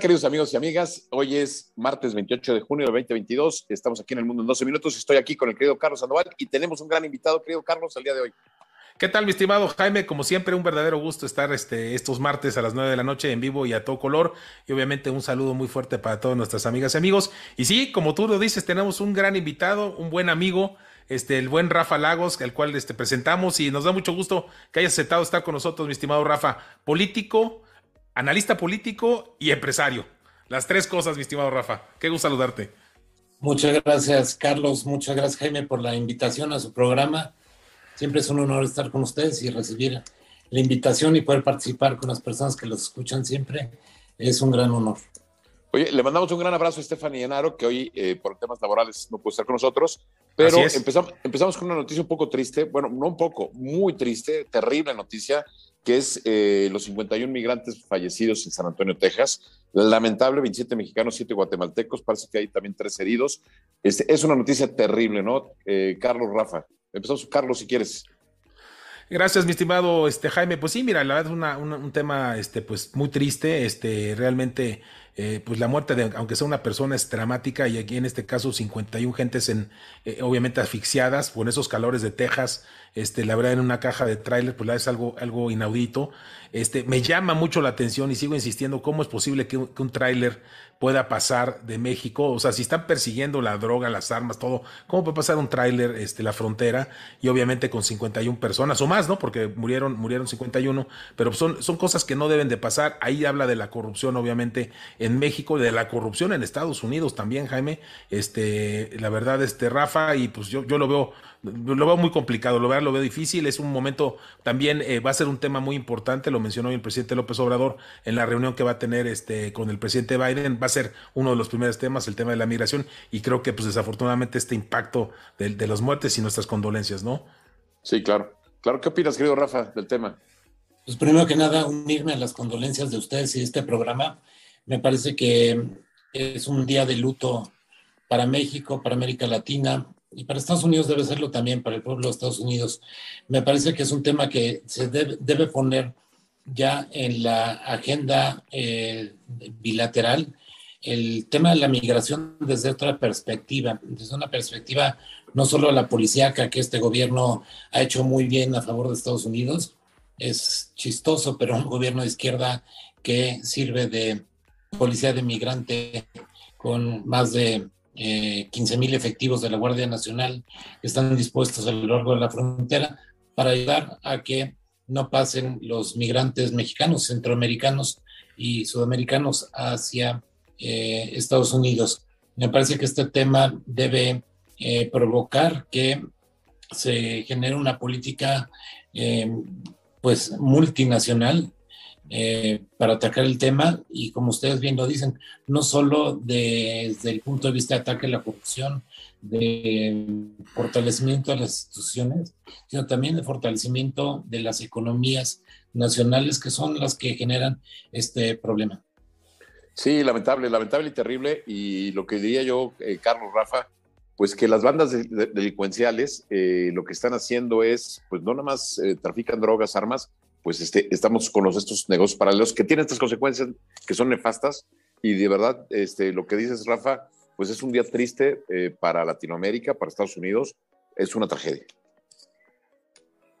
queridos amigos y amigas? Hoy es martes 28 de junio de 2022. Estamos aquí en el mundo en 12 minutos. Estoy aquí con el querido Carlos Sandoval y tenemos un gran invitado, querido Carlos, el día de hoy. ¿Qué tal, mi estimado Jaime? Como siempre, un verdadero gusto estar este, estos martes a las 9 de la noche en vivo y a todo color. Y obviamente un saludo muy fuerte para todas nuestras amigas y amigos. Y sí, como tú lo dices, tenemos un gran invitado, un buen amigo, este, el buen Rafa Lagos, el cual este, presentamos y nos da mucho gusto que hayas aceptado estar con nosotros, mi estimado Rafa. Político, analista político y empresario. Las tres cosas, mi estimado Rafa. Qué gusto saludarte. Muchas gracias, Carlos. Muchas gracias, Jaime, por la invitación a su programa. Siempre es un honor estar con ustedes y recibir la invitación y poder participar con las personas que los escuchan siempre. Es un gran honor. Oye, le mandamos un gran abrazo a Stephanie Enaro, que hoy eh, por temas laborales no puede estar con nosotros, pero empezamos, empezamos con una noticia un poco triste, bueno, no un poco, muy triste, terrible noticia que es eh, los 51 migrantes fallecidos en San Antonio, Texas. Lamentable, 27 mexicanos, 7 guatemaltecos, parece que hay también tres heridos. Este, es una noticia terrible, ¿no? Eh, Carlos Rafa. Empezamos, Carlos, si quieres. Gracias, mi estimado este, Jaime. Pues sí, mira, la verdad es un tema este, pues, muy triste. Este, realmente eh, pues la muerte de, aunque sea una persona, es dramática y aquí en este caso 51 gentes en, eh, obviamente asfixiadas por esos calores de Texas, este, la verdad en una caja de tráiler, pues es algo, algo inaudito. Este, me llama mucho la atención y sigo insistiendo cómo es posible que un, que un tráiler pueda pasar de México, o sea, si están persiguiendo la droga, las armas, todo, ¿cómo puede pasar un tráiler, este, la frontera? Y obviamente con 51 personas o más, ¿no? Porque murieron, murieron 51, pero son, son cosas que no deben de pasar. Ahí habla de la corrupción, obviamente, en México, de la corrupción en Estados Unidos también, Jaime. Este, la verdad, este, Rafa, y pues yo, yo lo veo lo veo muy complicado, lo veo, lo veo difícil, es un momento también eh, va a ser un tema muy importante, lo mencionó hoy el presidente López Obrador en la reunión que va a tener este con el presidente Biden, va a ser uno de los primeros temas, el tema de la migración, y creo que pues desafortunadamente este impacto de, de las muertes y nuestras condolencias, ¿no? Sí, claro. Claro, ¿qué opinas, querido Rafa, del tema? Pues primero que nada, unirme a las condolencias de ustedes y este programa. Me parece que es un día de luto para México, para América Latina, y para Estados Unidos debe serlo también, para el pueblo de Estados Unidos. Me parece que es un tema que se debe, poner ya en la agenda eh, bilateral el tema de la migración desde otra perspectiva, desde una perspectiva no solo la policíaca que este gobierno ha hecho muy bien a favor de Estados Unidos, es chistoso, pero un gobierno de izquierda que sirve de policía de migrante con más de eh, 15 mil efectivos de la Guardia Nacional que están dispuestos a lo largo de la frontera para ayudar a que no pasen los migrantes mexicanos, centroamericanos y sudamericanos hacia eh, Estados Unidos. Me parece que este tema debe eh, provocar que se genere una política eh, pues multinacional eh, para atacar el tema y como ustedes bien lo dicen, no solo desde el punto de vista de ataque a la corrupción, de fortalecimiento de las instituciones, sino también de fortalecimiento de las economías nacionales que son las que generan este problema. Sí, lamentable, lamentable y terrible. Y lo que diría yo, eh, Carlos Rafa, pues que las bandas delincuenciales eh, lo que están haciendo es, pues no nada más trafican drogas, armas, pues este, estamos con los, estos negocios paralelos que tienen estas consecuencias que son nefastas y de verdad este, lo que dices, Rafa, pues es un día triste eh, para Latinoamérica, para Estados Unidos, es una tragedia.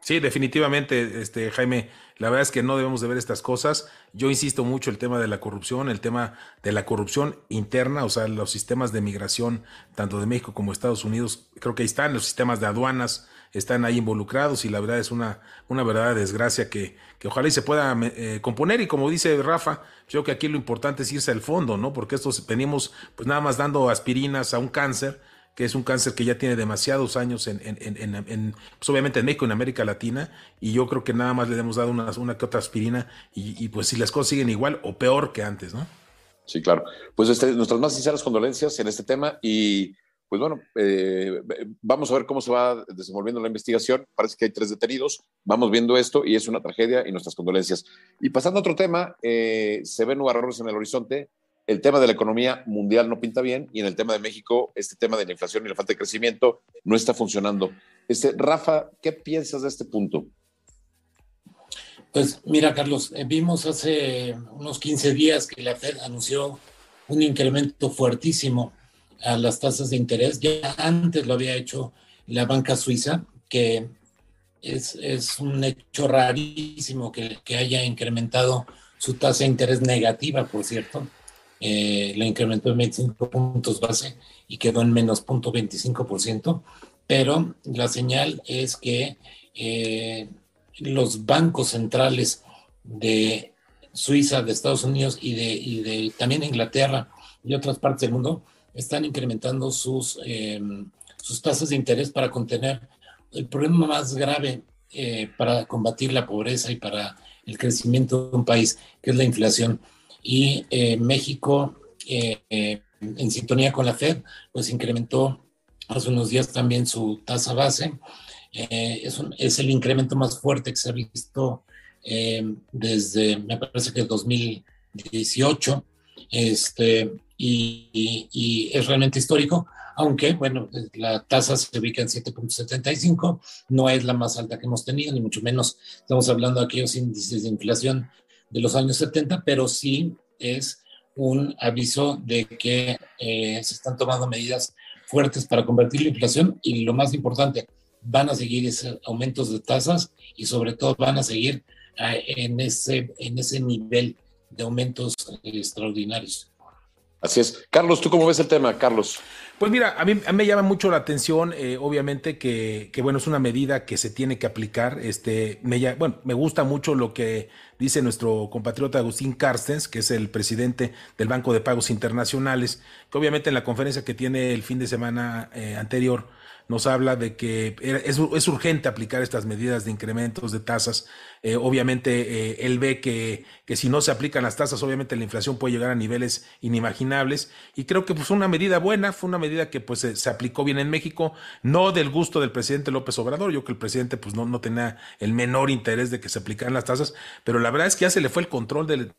Sí, definitivamente, este, Jaime, la verdad es que no debemos de ver estas cosas. Yo insisto mucho el tema de la corrupción, el tema de la corrupción interna, o sea, los sistemas de migración, tanto de México como de Estados Unidos, creo que ahí están, los sistemas de aduanas, están ahí involucrados y la verdad es una, una verdadera desgracia que, que ojalá y se pueda eh, componer y como dice Rafa, yo creo que aquí lo importante es irse al fondo, ¿no? Porque estos venimos pues nada más dando aspirinas a un cáncer, que es un cáncer que ya tiene demasiados años en, en, en, en pues obviamente en México, en América Latina, y yo creo que nada más le hemos dado una, una que otra aspirina y, y pues si las cosas siguen igual o peor que antes, ¿no? Sí, claro. Pues este, nuestras más sinceras condolencias en este tema y pues bueno, eh, vamos a ver cómo se va desenvolviendo la investigación. Parece que hay tres detenidos. Vamos viendo esto y es una tragedia y nuestras condolencias. Y pasando a otro tema, eh, se ven nuevos en el horizonte. El tema de la economía mundial no pinta bien y en el tema de México, este tema de la inflación y la falta de crecimiento no está funcionando. Este, Rafa, ¿qué piensas de este punto? Pues mira, Carlos, eh, vimos hace unos 15 días que la Fed anunció un incremento fuertísimo a las tasas de interés. Ya antes lo había hecho la banca suiza, que es, es un hecho rarísimo que, que, haya incrementado su tasa de interés negativa, por cierto. Eh, la incrementó en 25 puntos base y quedó en menos 0.25%, pero la señal es que eh, los bancos centrales de Suiza, de Estados Unidos y de, y de también Inglaterra y otras partes del mundo están incrementando sus, em, sus tasas de interés para contener el problema más grave eh, para combatir la pobreza y para el crecimiento de un país, que es la inflación. Y eh, México, eh, en sintonía con la Fed, pues incrementó hace unos días también su tasa base eh, es, es, el incremento más fuerte que se ha visto eh, desde, me parece que 2018, este, y, es realmente histórico, aunque, bueno, la tasa se ubica en 7.75, no es la más alta que hemos tenido, ni mucho menos estamos hablando de aquellos índices de inflación de los años 70, pero sí es un aviso de que eh, se están tomando medidas fuertes para convertir la inflación y lo más importante, van a seguir esos aumentos de tasas y sobre todo van a seguir eh, en, ese, en ese nivel de aumentos extraordinarios. Así es. Carlos, ¿tú cómo ves el tema, Carlos? Pues mira, a mí, me llama mucho la atención, eh, obviamente, que, bueno, es una medida que se tiene que aplicar. Este, me, bueno, me gusta mucho lo que dice nuestro compatriota Agustín Carstens, que es el presidente del Banco de Pagos Internacionales, que obviamente en la conferencia que tiene el fin de semana eh, anterior, nos habla de que es, urgente aplicar estas medidas de incrementos de tasas. Eh, obviamente, eh, él ve que, que, si no se aplican las tasas, obviamente la inflación puede llegar a niveles inimaginables. Y creo que fue pues, una medida buena, fue una medida que pues se, aplicó bien en México, no del gusto del presidente López Obrador. Yo que el presidente pues no, no tenía el menor interés de que se aplicaran las tasas, pero la verdad es que ya se le fue el control de,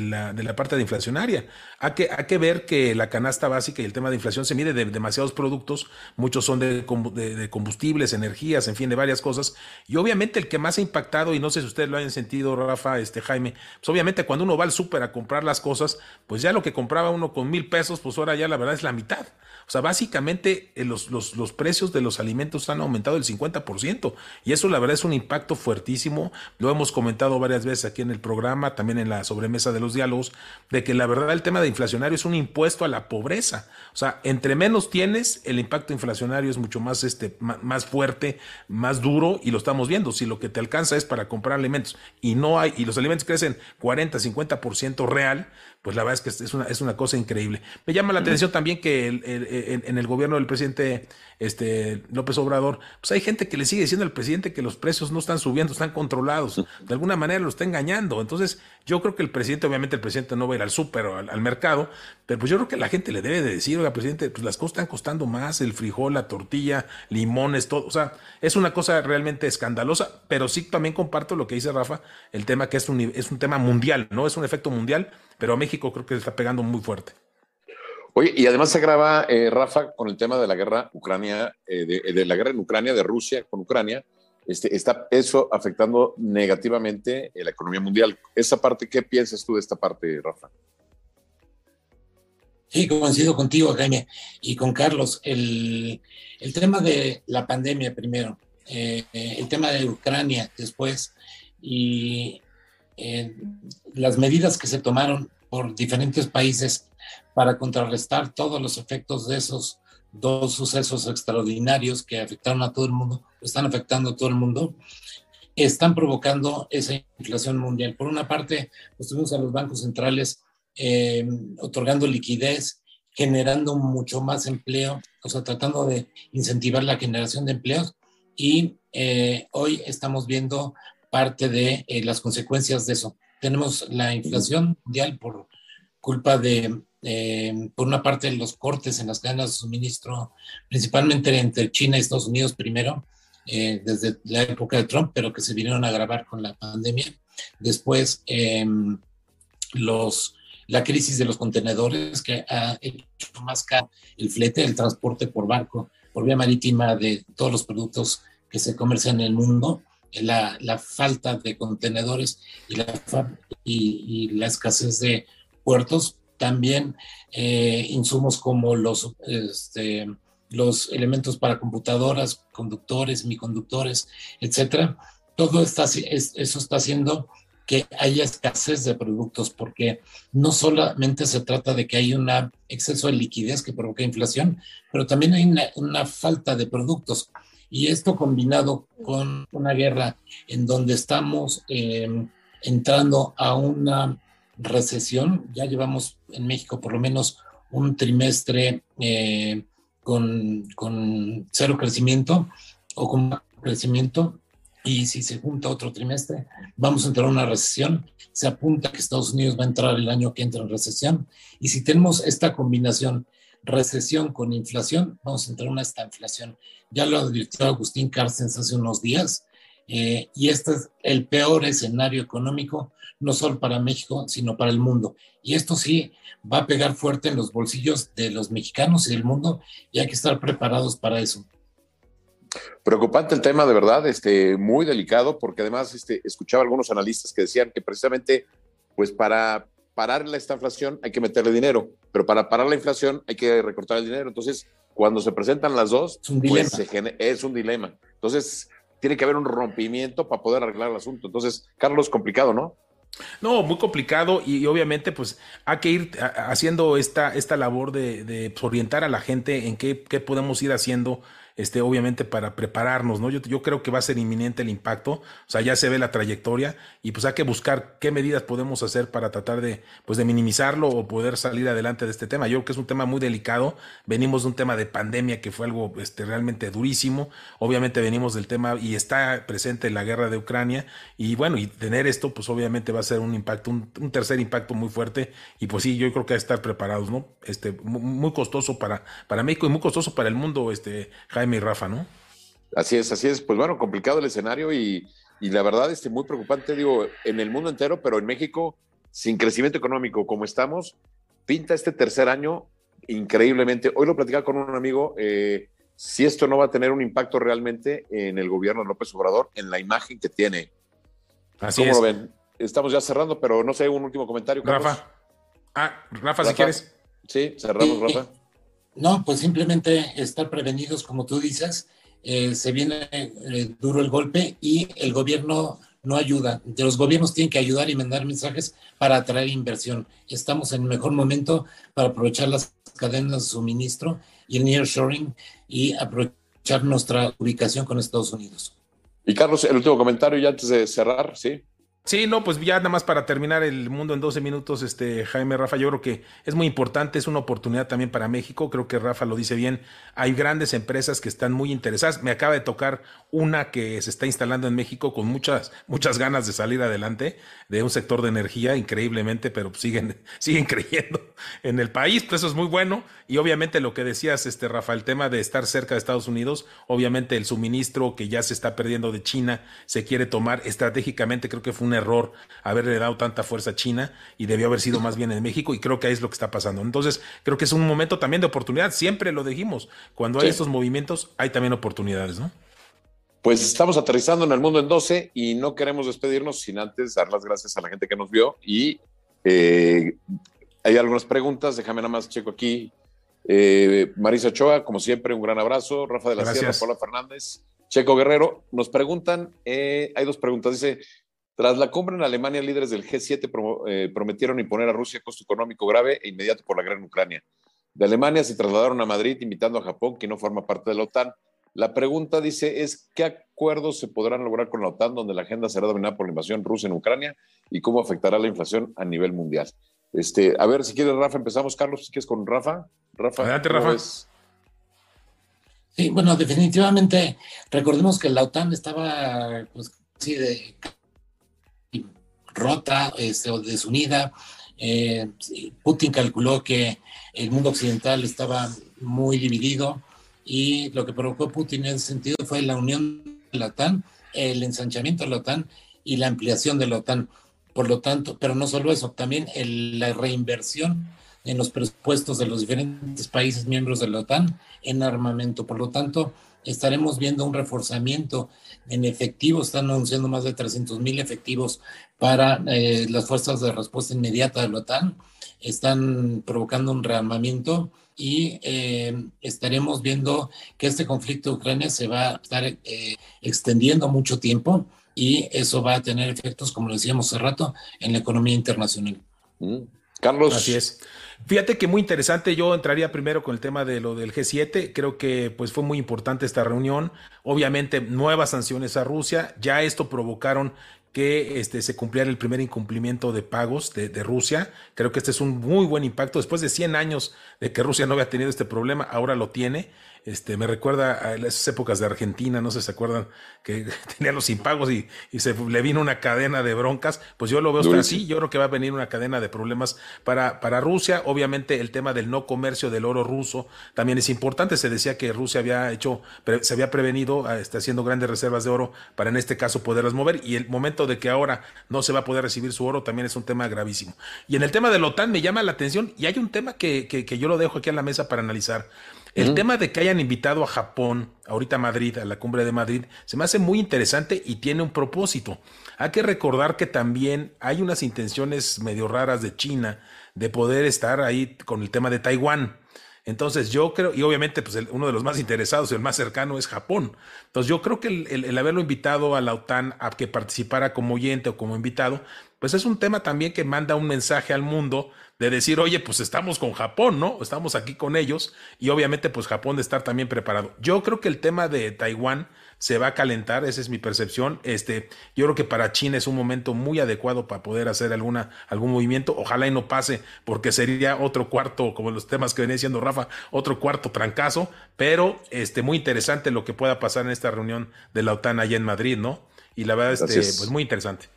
la, de la, parte de inflacionaria. Hay que, hay que ver que la canasta básica y el tema de inflación se mide de demasiados productos, muchos son de de, combustibles, energías, en fin, de varias cosas. Y obviamente el que más ha impactado, y no sé si ustedes lo hayan sentido, Rafa, este Jaime, pues obviamente cuando uno va al súper a comprar las cosas, pues ya lo que compraba uno con mil pesos, pues ahora ya la verdad es la mitad. O sea, básicamente eh, los, los, los precios de los alimentos han aumentado el 50%. Y eso la verdad es un impacto fuertísimo. Lo hemos comentado varias veces aquí en el programa, también en la sobremesa de los diálogos, de que la verdad el tema de inflacionario es un impuesto a la pobreza. O sea, entre menos tienes, el impacto inflacionario es mucho más, este, más fuerte, más duro, y lo estamos viendo. Si lo que te alcanza es para comprar alimentos y no hay, y los alimentos crecen 40, 50% real, pues la verdad es que es una, es una cosa increíble. Me llama la atención también que en, el gobierno del presidente este, López Obrador, pues hay gente que le sigue diciendo al presidente que los precios no están subiendo, están controlados. De alguna manera lo está engañando. Entonces, yo creo que el presidente, obviamente el presidente no va a ir al súper o al, mercado, pero pues yo creo que la gente le debe de decir, oiga, presidente, pues las cosas están costando más, el frijol, la tortilla, limones, todo. O sea, es una cosa realmente escandalosa, pero sí también comparto lo que dice Rafa, el tema que es un, es un tema mundial, ¿no? Es un efecto mundial pero a México creo que se está pegando muy fuerte. Oye, y además se agrava, eh, Rafa, con el tema de la guerra Ucrania, eh, de, la guerra en Ucrania, de Rusia con Ucrania, este, está eso afectando negativamente la economía mundial. Esa parte, ¿qué piensas tú de esta parte, Rafa? Sí, coincido contigo, Jaime, y con Carlos. El, el tema de la pandemia primero, eh, el tema de Ucrania después, y eh, las medidas que se tomaron por diferentes países para contrarrestar todos los efectos de esos dos sucesos extraordinarios que afectaron a todo el mundo, están afectando a todo el mundo, están provocando esa inflación mundial. Por una parte, pues tuvimos a los bancos centrales eh, otorgando liquidez, generando mucho más empleo, o sea, tratando de incentivar la generación de empleos. Y eh, hoy estamos viendo parte de eh, las consecuencias de eso. Tenemos la inflación mundial por culpa de, eh, por una parte, los cortes en las cadenas de suministro, principalmente entre China y Estados Unidos primero, eh, desde la época de Trump, pero que se vinieron a agravar con la pandemia. Después, em, los, la crisis de los contenedores, que ha hecho más caro el flete, el transporte por barco, por vía marítima de todos los productos que se comercian en el mundo la, falta de contenedores y la, escasez de puertos, también eh, insumos como los, este, los elementos para computadoras, conductores, semiconductores, etcétera. Todo eso está haciendo que haya escasez de productos, porque no solamente se trata de que hay un exceso de liquidez que provoca inflación, pero también hay una, falta de productos. Y esto combinado con una guerra en donde estamos em, entrando a una recesión, ya llevamos en México por lo menos un trimestre eh, con, con, cero crecimiento o con crecimiento, y si se junta otro trimestre, vamos a entrar en una recesión. Se apunta que Estados Unidos va a entrar el año que entra en recesión. Y si tenemos esta combinación, recesión con inflación, vamos a entrar en una inflación. Ya lo advirtió Agustín Carstens hace unos días. Eh, y este es el peor escenario económico, no solo para México, sino para el mundo. Y esto sí va a pegar fuerte en los bolsillos de los mexicanos y del mundo, y hay que estar preparados para eso. Preocupante el tema, de verdad, este, muy delicado, porque además este, escuchaba algunos analistas que decían que precisamente, pues para parar esta inflación hay que meterle dinero, pero para parar la inflación hay que recortar el dinero. Entonces, cuando se presentan las dos, es un pues, dilema. es un dilema. Entonces, tiene que haber un rompimiento para poder arreglar el asunto. Entonces, Carlos, complicado, ¿no? No, muy complicado y, obviamente pues hay que ir haciendo esta, esta labor de, de orientar a la gente en qué, qué podemos ir haciendo este, obviamente para prepararnos, ¿no? Yo, yo creo que va a ser inminente el impacto, o sea, ya se ve la trayectoria y pues hay que buscar qué medidas podemos hacer para tratar de, pues de minimizarlo o poder salir adelante de este tema. Yo creo que es un tema muy delicado, venimos de un tema de pandemia que fue algo este, realmente durísimo, obviamente venimos del tema y está presente la guerra de Ucrania y bueno, y tener esto pues obviamente va a ser un impacto, un, tercer impacto muy fuerte y pues sí, yo creo que hay que estar preparados, ¿no? Este, muy, costoso para, para México y muy costoso para el mundo, este, Jaime mi Rafa, ¿no? Así es, así es. Pues bueno, complicado el escenario y, la verdad, este, muy preocupante, digo, en el mundo entero, pero en México, sin crecimiento económico como estamos, pinta este tercer año increíblemente. Hoy lo platicaba con un amigo, eh, si esto no va a tener un impacto realmente en el gobierno de López Obrador, en la imagen que tiene. Así ¿Cómo lo ven? Estamos ya cerrando, pero no sé, un último comentario. Rafa. Ah, Rafa, si quieres. Sí, cerramos, Rafa. No, pues simplemente estar prevenidos, como tú dices. Eh, se viene eh, duro el golpe y el gobierno no ayuda. Los gobiernos tienen que ayudar y mandar mensajes para atraer inversión. Estamos en el mejor momento para aprovechar las cadenas de suministro y el nearshoring y aprovechar nuestra ubicación con Estados Unidos. Y Carlos, el último comentario ya antes de cerrar, ¿sí? Sí, no, pues ya nada más para terminar el mundo en 12 minutos, este Jaime Rafa, yo creo que es muy importante, es una oportunidad también para México, creo que Rafa lo dice bien, hay grandes empresas que están muy interesadas, me acaba de tocar una que se está instalando en México con muchas muchas ganas de salir adelante de un sector de energía increíblemente, pero siguen siguen creyendo en el país, pues eso es muy bueno. Y obviamente lo que decías este Rafa, el tema de estar cerca de Estados Unidos, obviamente el suministro que ya se está perdiendo de China se quiere tomar estratégicamente, creo que fue una error haberle dado tanta fuerza a China y debió haber sido más bien en México y creo que ahí es lo que está pasando. Entonces, creo que es un momento también de oportunidad, siempre lo dijimos, cuando hay estos movimientos hay también oportunidades, ¿no? Pues estamos aterrizando en el mundo en 12 y no queremos despedirnos sin antes dar las gracias a la gente que nos vio y eh, hay algunas preguntas, déjame nada más checo aquí. Eh, Marisa Ochoa, como siempre, un gran abrazo. Rafa de la Sierra, Paula Fernández, Checo Guerrero, nos preguntan, eh, hay dos preguntas, dice, tras la cumbre en Alemania, líderes del G7 eh, prometieron imponer a Rusia costo económico grave e inmediato por la guerra en Ucrania. De Alemania se trasladaron a Madrid invitando a Japón, que no forma parte de la OTAN. La pregunta dice es, ¿qué acuerdos se podrán lograr con la OTAN donde la agenda será dominada por la invasión rusa en Ucrania y cómo afectará la inflación a nivel mundial? Este, a ver, si quieres, Rafa, empezamos. Carlos, si quieres con Rafa. Rafa, Adelante, Rafa. Sí, bueno, definitivamente, recordemos que la OTAN estaba, pues, sí, de rota este, o desunida. Eh, Putin calculó que el mundo occidental estaba muy dividido y lo que provocó Putin en ese sentido fue la unión de la OTAN, el ensanchamiento de la OTAN y la ampliación de la OTAN. Por lo tanto, pero no solo eso, también la reinversión en los presupuestos de los diferentes países miembros de la OTAN en armamento. Por lo tanto, estaremos viendo un reforzamiento en efectivo, están anunciando más de 300 mil efectivos para eh, las fuerzas de respuesta inmediata de la OTAN, están provocando un rearmamiento y eh, estaremos viendo que este conflicto de Ucrania se va a estar eh, extendiendo mucho tiempo y eso va a tener efectos, como lo decíamos hace rato, en la economía internacional. Mm. Carlos. Así es. Fíjate que muy interesante, yo entraría primero con el tema de lo del G7, creo que pues fue muy importante esta reunión, obviamente nuevas sanciones a Rusia, ya esto provocaron que este, se cumpliera el primer incumplimiento de pagos de, de, Rusia. Creo que este es un muy buen impacto. Después de 100 años de que Rusia no había tenido este problema, ahora lo tiene. Este, me recuerda a esas épocas de Argentina, no sé si se acuerdan, que tenía los impagos y, y, se le vino una cadena de broncas. Pues yo lo veo así, yo creo que va a venir una cadena de problemas para, para Rusia. Obviamente el tema del no comercio del oro ruso también es importante. Se decía que Rusia había hecho, se había prevenido este, haciendo grandes reservas de oro para en este caso poderlas mover y el momento de que ahora no se va a poder recibir su oro también es un tema gravísimo. Y en el tema de la OTAN me llama la atención y hay un tema que, que, que yo lo dejo aquí en la mesa para analizar. El tema de que hayan invitado a Japón, ahorita a Madrid, a la cumbre de Madrid, se me hace muy interesante y tiene un propósito. Hay que recordar que también hay unas intenciones medio raras de China de poder estar ahí con el tema de Taiwán. Entonces yo creo, y obviamente pues uno de los más interesados el más cercano es Japón. Entonces yo creo que el, el, haberlo invitado a la OTAN a que participara como oyente o como invitado, pues es un tema también que manda un mensaje al mundo de decir, oye, pues estamos con Japón, ¿no? Estamos aquí con ellos y obviamente pues Japón de estar también preparado. Yo creo que el tema de Taiwán se va a calentar, esa es mi percepción. Este, yo creo que para China es un momento muy adecuado para poder hacer alguna, algún movimiento. Ojalá y no pase, porque sería otro cuarto, como los temas que venía diciendo Rafa, otro cuarto trancazo, pero este, muy interesante lo que pueda pasar en esta reunión de la OTAN allá en Madrid, ¿no? Y la verdad, este, pues muy interesante.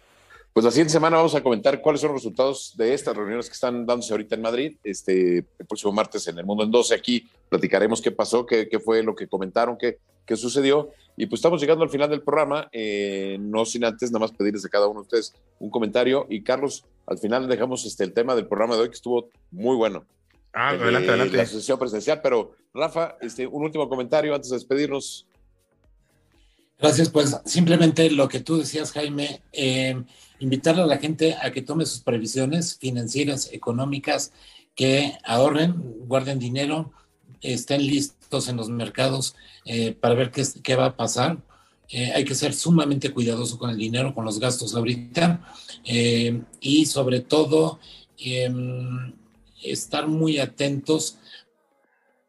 Pues la siguiente semana vamos a comentar cuáles son los resultados de estas reuniones que están dándose ahorita en Madrid. Este, el próximo martes en El Mundo en 12 aquí platicaremos qué pasó, qué, qué fue lo que comentaron, qué, qué, sucedió. Y pues estamos llegando al final del programa, eh, no sin antes nada más pedirles a cada uno de ustedes un comentario. Y Carlos, al final dejamos este, el tema del programa de hoy que estuvo muy bueno. Ah, adelante, eh, adelante. La sesión presencial, pero Rafa, este, un último comentario antes de despedirnos. Gracias, pues simplemente lo que tú decías, Jaime. Eh, invitar a la gente a que tome sus previsiones financieras, económicas, que ahorren, guarden dinero, estén listos en los mercados eh, para ver qué, qué, va a pasar. Eh, hay que ser sumamente cuidadoso con el dinero, con los gastos ahorita eh, y sobre todo em, estar muy atentos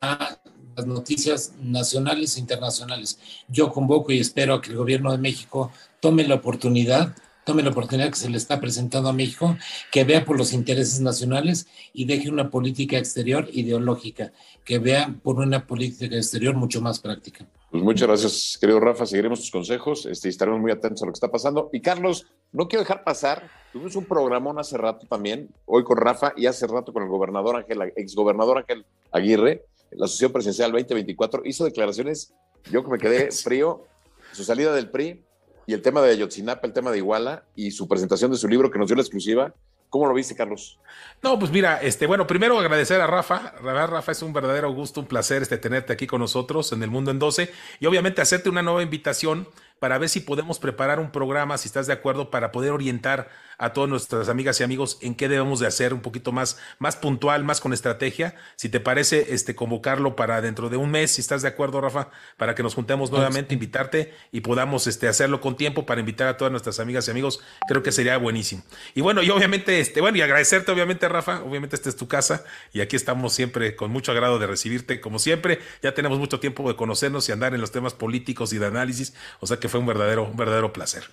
a las noticias nacionales e internacionales. Yo convoco y espero que el gobierno de México tome la oportunidad tome la oportunidad que se le está presentando a México, que vea por los intereses nacionales y deje una política exterior ideológica, que vea por una política exterior mucho más práctica. Pues muchas gracias, querido Rafa. Seguiremos tus consejos este, estaremos muy atentos a lo que está pasando. Y Carlos, no quiero dejar pasar, tuvimos un programón hace rato también, hoy con Rafa y hace rato con el gobernador Ángel, exgobernador Ángel Aguirre, la Asociación Presidencial 2024, hizo declaraciones, yo que me quedé frío, su salida del PRI, y el tema de Ayotzinapa, el tema de Iguala y su presentación de su libro que nos dio la exclusiva. ¿Cómo lo viste, Carlos? No, pues mira, este, bueno, primero agradecer a Rafa. Rafa, es un verdadero gusto, un placer este, tenerte aquí con nosotros en el Mundo en 12 y obviamente hacerte una nueva invitación para ver si podemos preparar un programa, si estás de acuerdo, para poder orientar a todas nuestras amigas y amigos en qué debemos de hacer un poquito más, más puntual, más con estrategia. Si te parece, este, convocarlo para dentro de un mes, si estás de acuerdo, Rafa, para que nos juntemos nuevamente, invitarte y podamos este, hacerlo con tiempo para invitar a todas nuestras amigas y amigos. Creo que sería buenísimo. Y bueno, y obviamente, este, bueno, y agradecerte, obviamente, Rafa, obviamente esta es tu casa y aquí estamos siempre con mucho agrado de recibirte, como siempre. Ya tenemos mucho tiempo de conocernos y andar en los temas políticos y de análisis, o sea que fue un verdadero, un verdadero placer.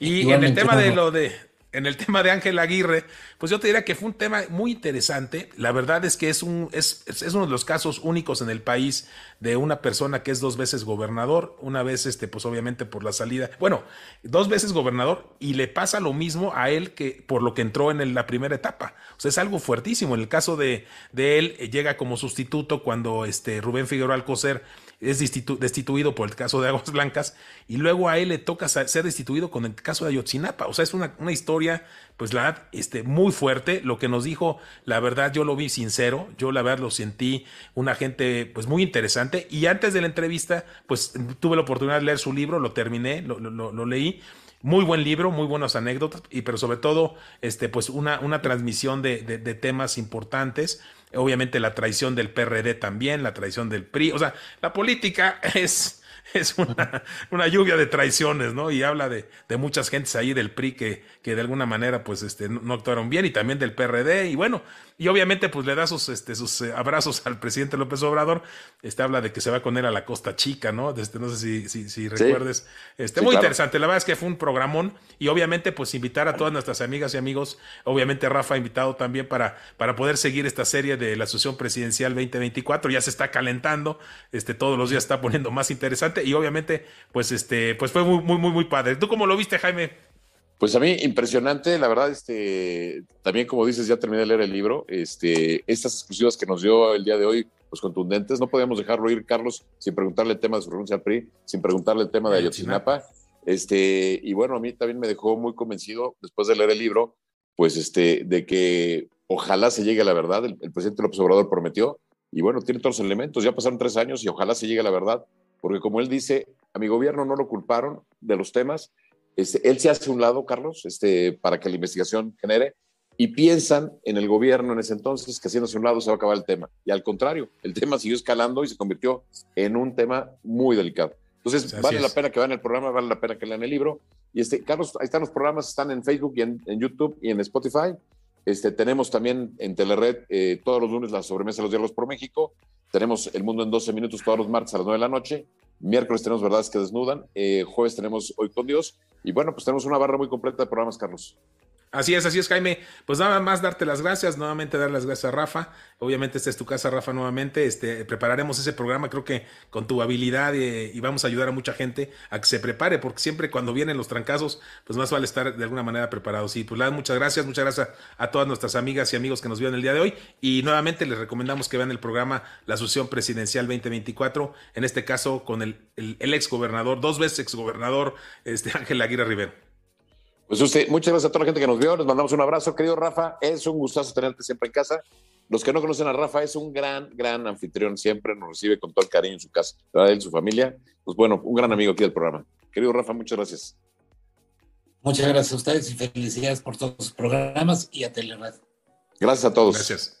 Y en el tema de lo de en el tema de Ángel Aguirre, pues yo te diría que fue un tema muy interesante. La verdad es que es, un, es, es, uno de los casos únicos en el país de una persona que es dos veces gobernador, una vez, este, pues obviamente por la salida, bueno, dos veces gobernador y le pasa lo mismo a él que por lo que entró en la primera etapa. O sea, es algo fuertísimo. En el caso de, de él, eh, llega como sustituto cuando este, Rubén Figueroa Alcocer es destituido por el caso de Aguas Blancas y luego a él le toca ser destituido con el caso de Ayotzinapa. O sea, es una, historia, pues la verdad, este, muy fuerte. Lo que nos dijo, la verdad, yo lo vi sincero, yo la verdad lo sentí una gente pues muy interesante y antes de la entrevista, pues tuve la oportunidad de leer su libro, lo terminé, lo, lo leí muy buen libro, muy buenas anécdotas, y, pero sobre todo, este, pues una, una transmisión de, de, temas importantes. Obviamente la traición del PRD también, la traición del PRI. O sea, la política es, es una, una, lluvia de traiciones, ¿no? Y habla de, de, muchas gentes ahí del PRI que, que de alguna manera, pues, este, no, actuaron bien y también del PRD. Y bueno, y obviamente, pues, le da sus, este, sus eh, abrazos al presidente López Obrador. Este habla de que se va con él a la Costa Chica, ¿no? Este, no sé si, si, si recuerdes. Este, muy interesante. La verdad es que fue un programón y obviamente, pues, invitar a todas nuestras amigas y amigos. Obviamente, Rafa ha invitado también para, para poder seguir esta serie de la Asociación Presidencial 2024. Ya se está calentando. Este, todos los días está poniendo más interesante y obviamente, pues este, pues fue muy, muy, muy, muy padre. ¿Tú cómo lo viste, Jaime? Pues a mí impresionante, la verdad, este, también como dices, ya terminé de leer el libro, este, estas exclusivas que nos dio el día de hoy, pues contundentes, no podíamos dejarlo ir, Carlos, sin preguntarle el tema de su renuncia al PRI, sin preguntarle el tema de Ayotzinapa, este, y bueno, a mí también me dejó muy convencido, después de leer el libro, pues este, de que ojalá se llegue a la verdad, el, el presidente López Obrador prometió, y bueno, tiene todos los elementos, ya pasaron tres años y ojalá se llegue a la verdad, porque como él dice, a mi gobierno no lo culparon de los temas, este, él se hace un lado, Carlos, este, para que la investigación genere, y piensan en el gobierno en ese entonces que haciéndose un lado se va a acabar el tema. Y al contrario, el tema siguió escalando y se convirtió en un tema muy delicado. Entonces, vale la pena que vean el programa, vale la pena que lean el libro. Y este, Carlos, ahí están los programas, están en Facebook y en, YouTube y en Spotify. Este, tenemos también en Telered eh, todos los lunes la sobremesa de los diálogos por México. Tenemos El Mundo en 12 minutos todos los martes a las 9 de la noche. Miércoles tenemos Verdades que Desnudan. Eh, jueves tenemos Hoy con Dios. Y bueno, pues tenemos una barra muy completa de programas, Carlos. Así es, así es, Jaime. Pues nada más darte las gracias, nuevamente dar las gracias a Rafa. Obviamente esta es tu casa, Rafa, nuevamente. Este, prepararemos ese programa, creo que con tu habilidad eh, y vamos a ayudar a mucha gente a que se prepare, porque siempre cuando vienen los trancazos, pues más vale estar de alguna manera preparados. Y pues muchas gracias, muchas gracias a todas nuestras amigas y amigos que nos vieron el día de hoy. Y nuevamente les recomendamos que vean el programa La Asociación Presidencial 2024, en este caso con el, el, ex gobernador, dos veces ex gobernador, este, Ángel Aguirre Rivero. Pues usted, muchas gracias a toda la gente que nos vio. Les mandamos un abrazo, querido Rafa. Es un gustazo tenerte siempre en casa. Los que no conocen a Rafa, es un gran, gran anfitrión. Siempre nos recibe con todo el cariño en su casa, él y su familia. Pues bueno, un gran amigo aquí del programa. Querido Rafa, muchas gracias. Muchas gracias a ustedes y felicidades por todos los programas y a Telered. Gracias a todos. Gracias.